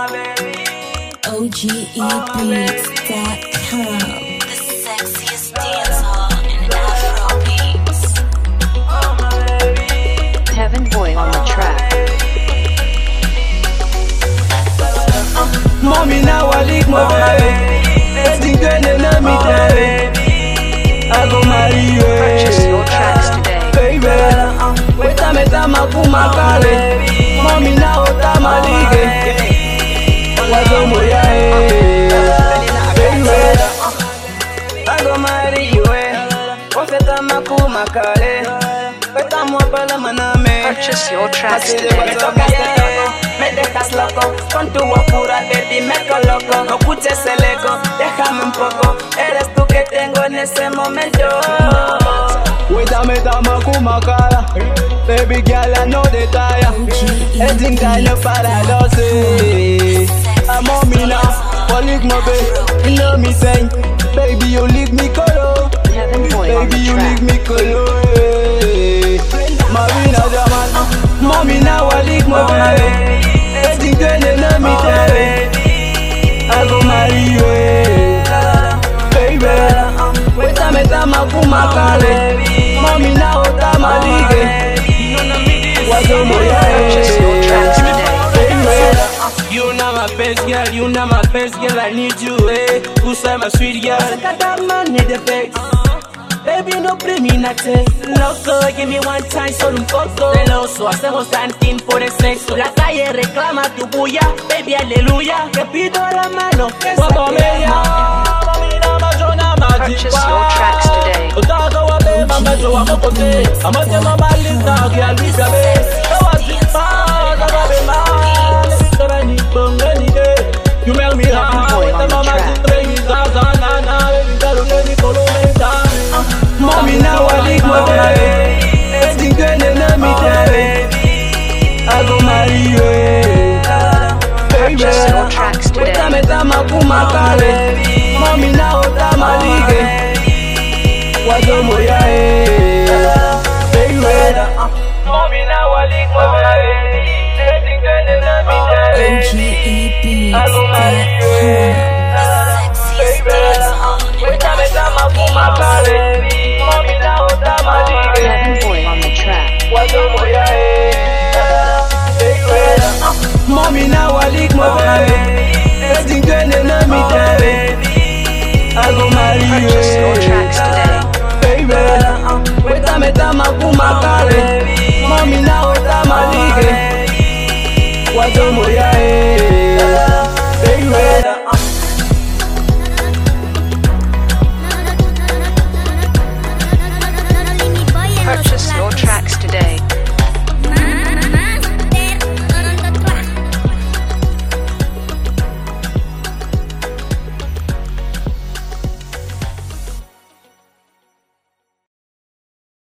OGEbeats.com. The sexiest dance hall in Afrobeats. Heaven oh, Boy on the track. Oh, Mommy now I lick my oh, baby. Everything good and let me baby. I go marry you eh. Purchase your tracks today. Baby Weta meta makuma kale tracks Así de today. WhatsApp me dejas loco Con tu guapura, baby, me coloco No escuches el eco, déjame un poco Eres tú que tengo en ese momento. Wita me tama kumakala Baby girl, I know the tire. Everything kind of paradise I'm on me now, for lick my baby You know me saying Baby, you lick me color. Heaven Boy on Baby, you lick me color eh. Marina Jaman. Mommy now I lick my baby Everything good and let me I go marry you eh. Baby makuma kale Mommy now ota malige Wazo moya Purchase your tracks today. You know my best girl, you know my best girl, I need you, eh? Who's my sweet girl? Got that man need the fix Baby, no play me not Loco, give me one time, solo un poco Celoso, hacemos tantín por el sexo La calle reclama tu bulla Baby, aleluya Te pido la mano que Cuando me llama, mira, macho, nada más Purchase your tracks today. Utaka wa beba macho wa mokote Amatema malita kia lisa be Kawa baby I go marry you. Baby Purchase your tracks today. Lick my baby. Everything good and let me baby. I go marry you Purchase eh. your tracks today. Baby. Weta meta makuma kale. Mommy now ota malige Wazo moya